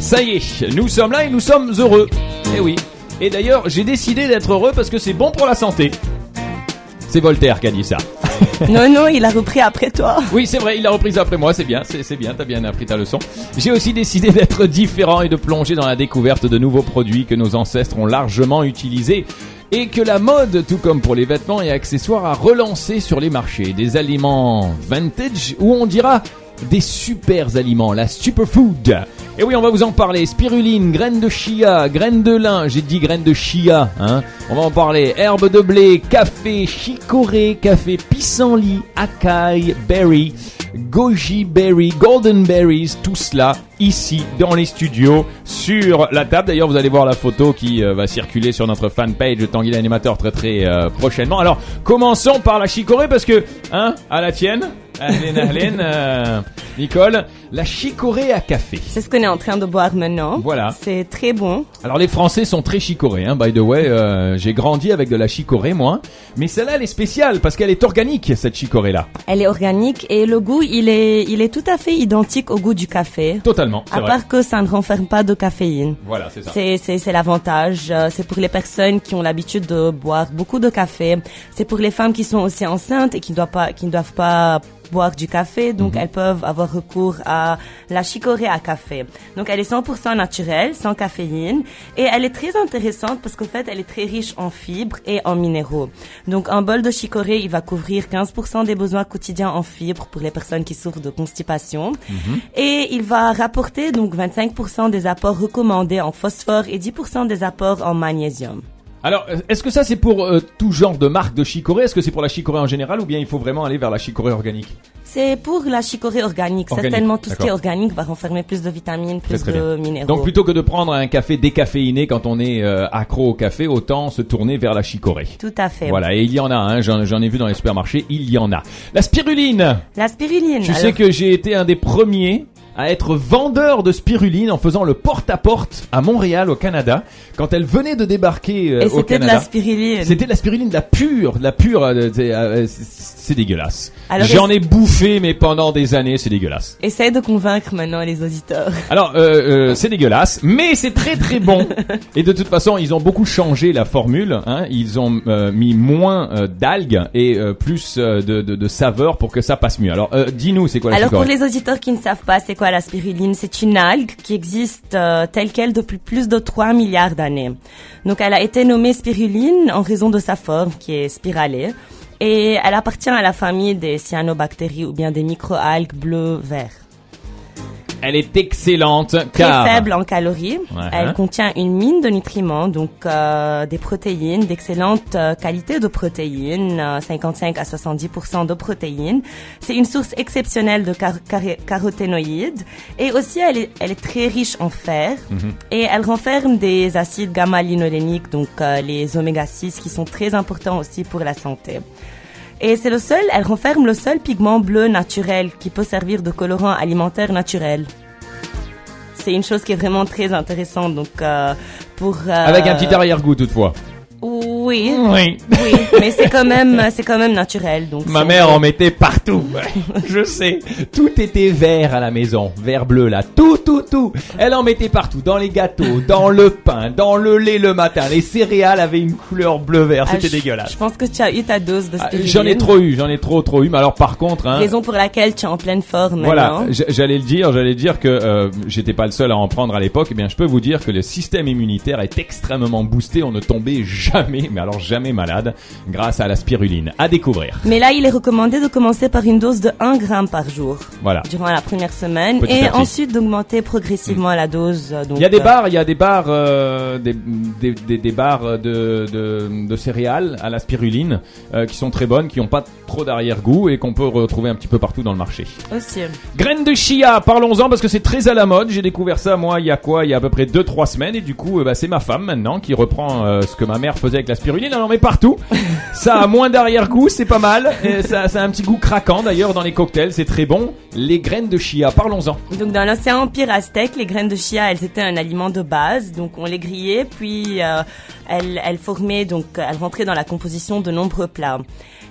Ça y est, nous sommes là et nous sommes heureux. Eh oui. Et d'ailleurs, j'ai décidé d'être heureux parce que c'est bon pour la santé. C'est Voltaire qui a dit ça. non, non, il a repris après toi. Oui, c'est vrai, il a repris après moi, c'est bien, c'est bien, t'as bien appris ta leçon. J'ai aussi décidé d'être différent et de plonger dans la découverte de nouveaux produits que nos ancêtres ont largement utilisés et que la mode, tout comme pour les vêtements et accessoires, a relancé sur les marchés. Des aliments vintage ou on dira des super aliments, la superfood. Et oui, on va vous en parler. Spiruline, graines de chia, graines de lin, j'ai dit graines de chia, hein. On va en parler. Herbes de blé, café, chicorée, café pissenlit, acai, berry, goji berry, golden berries, tout cela ici dans les studios sur la table. D'ailleurs, vous allez voir la photo qui euh, va circuler sur notre fanpage Tanguy l'animateur très très euh, prochainement. Alors, commençons par la chicorée parce que, hein, à la tienne. Ahlin, ahlin, euh, Nicole, la chicorée à café. C'est ce qu'on est en train de boire maintenant. Voilà. C'est très bon. Alors les Français sont très chicorés, hein, by the way. euh, J'ai grandi avec de la chicorée, moi. Mais celle-là, elle est spéciale parce qu'elle est organique, cette chicorée-là. Elle est organique et le goût, il est, il est tout à fait identique au goût du café. Totalement, À vrai. part que ça ne renferme pas de caféine. Voilà, c'est ça. C'est, l'avantage. Euh, C'est pour les personnes qui ont l'habitude de boire beaucoup de café. C'est pour les femmes qui sont aussi enceintes et qui ne doivent pas, qui ne doivent pas boire du café. Donc, Mhm. elles peuvent avoir recours à la chicorée à café. Donc, elle est 100% naturelle, sans caféine. Et elle est très intéressante parce qu'en fait, elle est très riche en fibres et en minéraux. Donc, un bol de chicorée, il va couvrir 15% des besoins quotidiens en fibres pour les personnes qui souffrent de constipation. Et il va rapporter donc 25% des apports recommandés en phosphore et 10% des apports en magnésium. Alors, est-ce que ça c'est pour euh, tout genre de marque de chicorée? Est-ce que c'est pour la chicorée en général ou bien il faut vraiment aller vers la chicorée organique? C'est pour la chicorée organique. Organique, Certainement, tout ce qui est organique va renfermer plus de vitamines, plus Très, très de bien. minéraux. Donc plutôt que de prendre un café décaféiné quand on est euh, accro au café, autant se tourner vers la chicorée. Tout à fait. Voilà, et il y en a, hein, j'en ai vu dans les supermarchés, il y en a. La spiruline La spiruline. Tu sais alors- que j'ai été un des premiers à être vendeur de spiruline en faisant le porte-à-porte à Montréal au Canada quand elle venait de débarquer euh, Et au c'était de Canada. la spiruline. C'était de la spiruline de la pure, de la pure, euh, c'est euh, c'est- dégueulasse. J'en ai bouffé mais pendant des années, c'est dégueulasse. Essaye de convaincre maintenant les auditeurs. Alors, euh, euh, c'est dégueulasse, mais c'est très très bon. et de toute façon, ils ont beaucoup changé la formule. Hein. Ils ont euh, mis moins euh, d'algues et euh, plus euh, de, de, de saveur pour que ça passe mieux. Alors, euh, dis-nous, c'est quoi la Alors pour les auditeurs qui ne savent pas c'est quoi la spiruline, c'est une algue qui existe euh, telle qu'elle depuis plus de 3 milliards d'années. Donc elle a été nommée spiruline en raison de sa forme qui est spiralée et elle appartient à la famille des cyanobactéries ou bien des microalgues bleu-vert. Elle est excellente Très car faible en calories, elle contient une mine de nutriments, donc euh, des protéines, d'excellente euh, qualité de protéines, euh, 55 à 70% de protéines. C'est une source exceptionnelle de car- caroténoïdes. Et aussi elle est, elle est très riche en fer. Et elle renferme des acides gamma-linoléniques, donc euh, les oméga 6 qui sont très importants aussi pour la santé. Et c'est le seul, elle renferme le seul pigment bleu naturel qui peut servir de colorant alimentaire naturel. C'est une chose qui est vraiment très intéressante. Donc, euh, pour euh, avec un petit arrière-goût toutefois. Oui, Oui. oui, mais c'est quand même, c'est quand même naturel. Donc, Ma mère en mettait partout. Je sais. Tout était vert à la maison. Vert bleu là. Tout, tout, tout. Elle en mettait partout. Dans les gâteaux, dans le pain, dans le lait le matin. Les céréales avaient une couleur bleu-vert. Ah, C'était dégueulasse. Je pense que tu as eu ta dose de Ah. J'en ai trop eu. J'en ai trop, trop eu. Mais alors par contre, hein, Raison pour laquelle tu es en pleine forme Voilà, j'allais le dire, j'allais dire que euh, j'étais pas le seul à en prendre à l'époque. Eh bien, je peux vous dire que le système immunitaire est extrêmement boosté. On ne tombait jamais, mais alors jamais malade, grâce à la spiruline. À découvrir. Mais là, il est recommandé de commencer par une dose de 1 gramme par jour Voilà. durant la première semaine Petit et ensuite d'augmenter progressivement la dose. euh, Donc, Il y a des euh, bars, il y a des bars, euh, des, des, des, des bars de, de, de céréales à la spiruline euh, qui sont très bonnes, qui n'ont pas trop d'arrière-goût et qu'on peut retrouver un petit peu partout dans le marché. Aussi. Graines de chia, parlons-en parce que c'est très à la mode. J'ai découvert ça moi il y a quoi? Il y a à peu près 2-3 semaines et du coup euh, bah, c'est ma femme maintenant qui reprend ce que ma mère faisait avec la spiruline. Elle en met partout. ça a moins d'arrière-goût, c'est pas mal. Et ça, ça a un petit goût craquant d'ailleurs dans les cocktails, c'est très bon. Les graines de chia, parlons-en. Donc dans l'ancien empire aztèque, les graines de chia, elles étaient un aliment de base. Donc on les grillait, puis euh, elles, elles formaient, donc elles rentraient dans la composition de nombreux plats.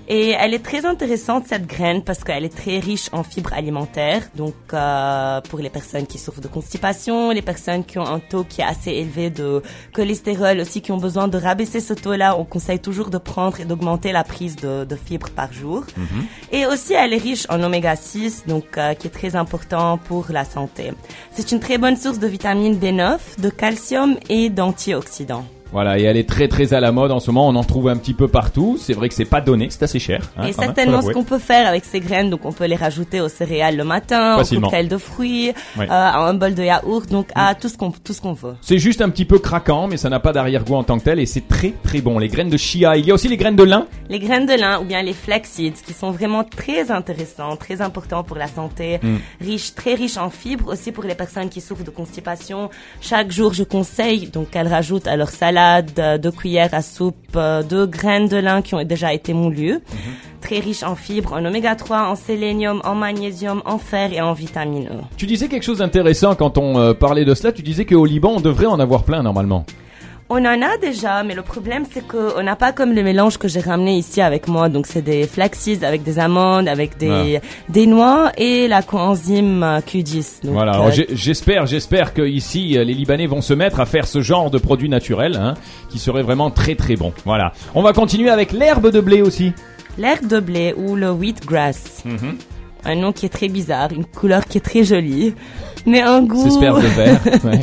Et elle est très intéressante cette graine parce qu'elle est très riche en fibres alimentaires. Donc euh, pour les personnes qui souffrent de constipation, les personnes qui ont un taux qui est assez élevé de cholestérol aussi qui ont besoin de rabaisser ce taux-là, on conseille toujours de prendre et d'augmenter la prise de, de fibres par jour. Mhm. Et aussi elle est riche en oméga 6 donc euh, qui est très important pour la santé. C'est une très bonne source de vitamine B9, de calcium et d'antioxydants. Voilà, et elle est très très à la mode en ce moment. On en trouve un petit peu partout. C'est vrai que c'est pas donné, c'est assez cher. hein, et certainement ce qu'on peut faire avec ces graines, donc on peut les rajouter aux céréales le matin, au Facilement. cocktail de fruits, euh, à un bol de yaourt, donc à tout ce qu'on tout ce qu'on veut. C'est juste un petit peu craquant, mais ça n'a pas d'arrière-goût en tant que tel et c'est très très bon. Les graines de chia, il y a aussi les graines de lin. Les graines de lin ou bien les flax seeds qui sont vraiment très intéressants, très importants pour la santé, Mm. riches, très riches en fibres aussi pour les personnes qui souffrent de constipation. Chaque jour, je conseille donc qu'elles rajoutent à leur salade euh, deux cuillères à soupe euh, de graines de lin qui ont déjà été moulues. Mm-hmm. Très riches en fibres, en oméga 3, en sélénium, en magnésium, en fer et en vitamine E. Tu disais quelque chose d'intéressant quand on euh, parlait de cela. Tu disais qu'au Liban, on devrait en avoir plein normalement. On en a déjà, mais le problème c'est qu'on n'a pas comme le mélange que j'ai ramené ici avec moi. Donc c'est des flaxseeds avec des amandes, avec des, des noix et la coenzyme euh, Q10. Donc, Voilà. euh, j'espère, j'espère que ici euh, les Libanais vont se mettre à faire ce genre de produits naturels, hein, qui serait vraiment très très bon. Voilà. On va continuer avec l'herbe de blé aussi. L'herbe de blé ou le wheatgrass. Mhm. Un nom qui est très bizarre, une couleur qui est très jolie, mais un goût, C'est sperme de verre. ouais.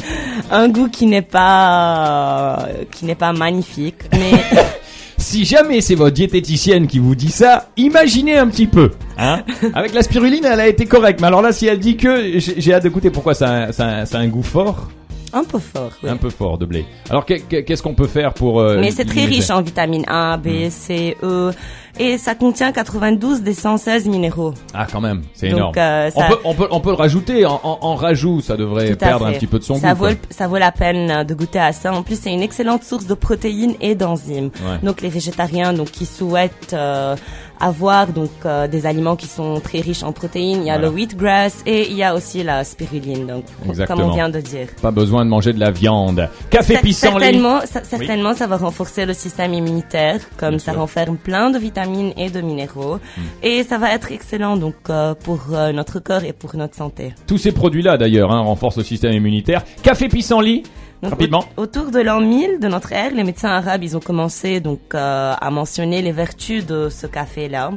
un goût qui n'est pas, euh, qui n'est pas magnifique. Mais Si jamais c'est votre diététicienne qui vous dit ça, imaginez un petit peu. Hein Avec la spiruline, elle a été correcte. Mais alors là, si elle dit que, j'ai hâte de goûter. Pourquoi ça, ça, ça a un goût fort un peu fort. oui. Un peu fort de blé. Alors que- que- qu'est-ce qu'on peut faire pour... euh, Mais c'est très riche en vitamines A. B, C, E, et ça contient 92 des 116 minéraux. Ah quand même, c'est énorme. euh, on, ça- peut, on, peut, on peut le rajouter en, en, en rajout, ça devrait perdre un petit peu de son ça goût. Vaut, quoi. ça vaut la peine de goûter à ça. En plus, c'est une excellente source de protéines et d'enzymes. Ouais. Donc, les végétariens, donc qui souhaitent euh, avoir donc euh, des aliments qui sont très riches en protéines, il y a Voilà. le wheatgrass et il y a aussi la spiruline. Donc, comme Exactement. on vient de dire. Pas besoin de manger de la viande. Café pissenlit. certainement, ça, certainement, ça va renforcer le système immunitaire, comme Bien ça sûr. renferme plein de vitamines et de minéraux, Hmm. et ça va être excellent donc euh, pour euh, notre corps et pour notre santé. Tous ces produits-là d'ailleurs hein, renforcent le système immunitaire. Café pissenlit. Donc, Rapidement. au- autour de l'an 1000 de notre ère, les médecins arabes, ils ont commencé donc euh, à mentionner les vertus de ce café-là.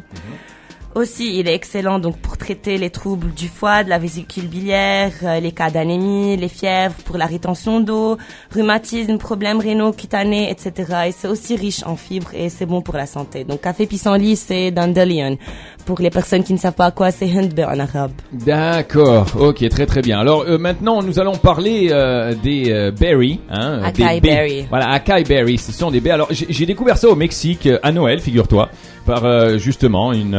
Aussi, il est excellent donc pour traiter les troubles du foie, de la vésicule biliaire, euh, les cas d'anémie, les fièvres, pour la rétention d'eau, rhumatisme, problèmes rénaux, cutanés, etc. Et c'est aussi riche en fibres et c'est bon pour la santé. Donc, café pissenlit, c'est dandelion. Pour les personnes qui ne savent pas quoi, c'est hindbe en arabe. D'accord, ok, très très bien. Alors euh, maintenant, nous allons parler euh, des euh, berries. Hein, Acai des berry. Voilà, acai berries, ce sont des baies. Alors j'ai découvert ça au Mexique à Noël, figure-toi, par justement une,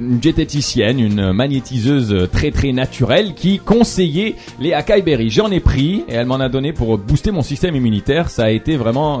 une diététicienne, une magnétiseuse très très naturelle qui conseillait les acai berries. J'en ai pris et elle m'en a donné pour booster mon système immunitaire. Ça a été vraiment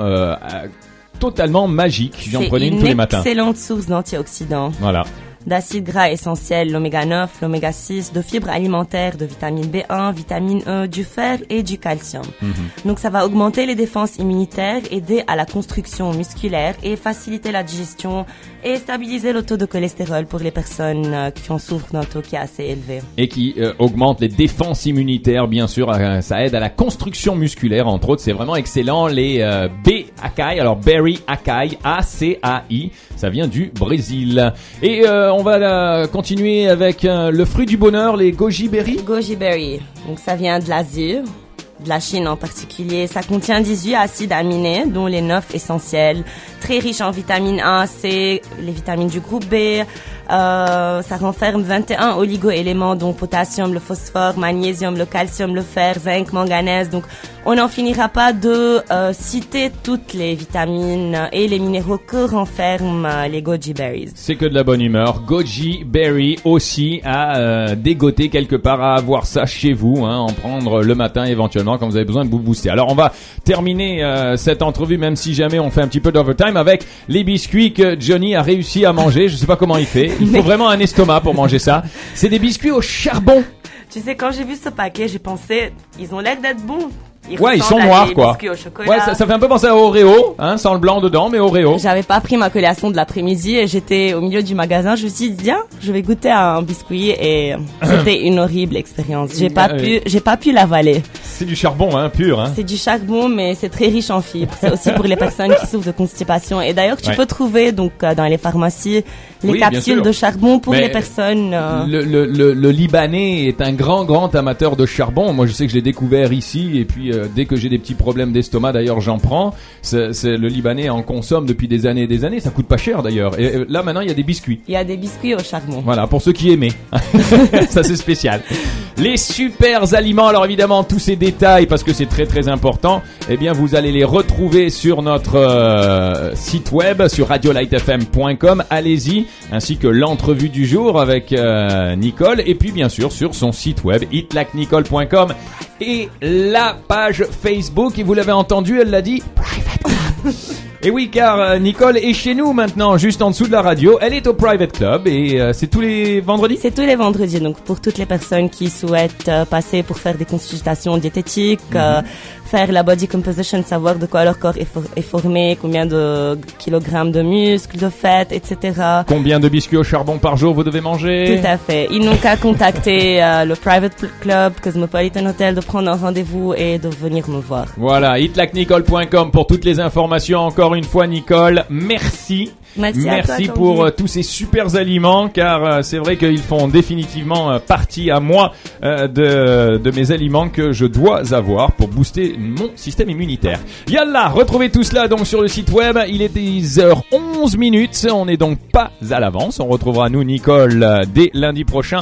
totalement magique. J'en C'est prenais une une tous les matins. excellente source d'antioxydants. Voilà. D'acides gras essentiels, l'oméga 9, l'oméga 6, de fibres alimentaires, de vitamine B1, vitamine E, du fer et du calcium. Mhm. Donc ça va augmenter les défenses immunitaires, aider à la construction musculaire et faciliter la digestion et stabiliser le taux de cholestérol pour les personnes euh, qui en souffrent d'un taux qui est assez élevé. et qui euh, augmente les défenses immunitaires, bien sûr. euh, ça aide à la construction musculaire, entre autres. C'est vraiment excellent. Les B acai, alors berry acai, A-C-A-I, ça vient du Brésil. Et on va euh, continuer avec euh, le fruit du bonheur, les goji berry. Goji berry, donc ça vient de l'Asie, de la Chine en particulier. Ça contient 18 acides aminés, dont les 9 essentiels, très riches en vitamine A, C, les vitamines du groupe B. Euh, ça renferme 21 oligo-éléments, dont potassium, le phosphore, magnésium, le calcium, le fer, zinc, manganèse. Donc, on n'en finira pas de euh, citer toutes les vitamines et les minéraux que renferment euh, les goji berries. C'est que de la bonne humeur. Goji berry aussi à dégoter quelque part, à avoir ça chez vous, hein, en prendre le matin éventuellement quand vous avez besoin de vous booster. Alors on va terminer euh, cette entrevue, même si jamais on fait un petit peu d'overtime, avec les biscuits que Johnny a réussi à manger. Je sais pas comment il fait. Il faut vraiment un estomac pour manger ça. C'est des biscuits au charbon. Tu sais, quand j'ai vu ce paquet, j'ai pensé, ils ont l'air d'être bons. ouais, ils sont noirs quoi. Ouais, ça, ça fait un peu penser à Oreo, hein, sans le blanc dedans, mais Oreo. J'avais pas pris ma collation de l'après-midi et j'étais au milieu du magasin. Je me suis dit, viens, je vais goûter à un biscuit et c'était une horrible expérience. J'ai pas Ah pu, j'ai pas pu l'avaler. C'est du charbon, hein, pur. Hein. C'est du charbon, mais c'est très riche en fibres. C'est aussi pour les personnes qui souffrent de constipation. Et d'ailleurs, tu Ouais. peux trouver donc euh, dans les pharmacies les Oui, capsules de charbon pour Mais les personnes. euh, Le, le, le, le Libanais est un grand, grand amateur de charbon. Moi, je sais que je l'ai découvert ici. Et puis, euh, dès que j'ai des petits problèmes d'estomac, d'ailleurs, j'en prends. C'est, le Libanais en consomme depuis des années et des années. Ça coûte pas cher, d'ailleurs. Et là, maintenant, il y a des biscuits. Il y a des biscuits au charbon. Voilà, pour ceux qui aimaient. ça, c'est spécial. Les super aliments, alors évidemment, tous ces parce que c'est très très important, eh bien, vous allez les retrouver sur notre euh, site web, sur radiolightfm.com. Allez-y, ainsi que l'entrevue du jour avec euh, Nicole, et puis bien sûr sur son site web, hitlikenicole.com, et la page Facebook, et vous l'avez entendu, elle l'a dit. Et oui, car euh, Nicole est chez nous maintenant, juste en dessous de la radio. Elle est au Private Club et euh, c'est tous les vendredis? C'est tous les vendredis, donc pour toutes les personnes qui souhaitent euh, passer pour faire des consultations diététiques, euh, faire la body composition, savoir de quoi leur corps est, for- est formé, combien de kilogrammes de muscles, de fêtes, etc. Combien de biscuits au charbon par jour vous devez manger? Tout à fait. Ils n'ont qu'à contacter euh, le Private Pl- Club, Cosmopolitan Hotel, de prendre un rendez-vous et de venir me voir. Voilà, hitlikenicole.com pour toutes les informations. Encore une fois, Nicole, merci. Merci toi, pour euh, tous ces super aliments, car euh, c'est vrai qu'ils font définitivement euh, partie à moi de, de mes aliments que je dois avoir pour booster mon système immunitaire. Yalla, retrouvez tout cela donc sur le site web. Il est 10h11 minutes. On n'est donc pas à l'avance. On retrouvera nous, Nicole, dès lundi prochain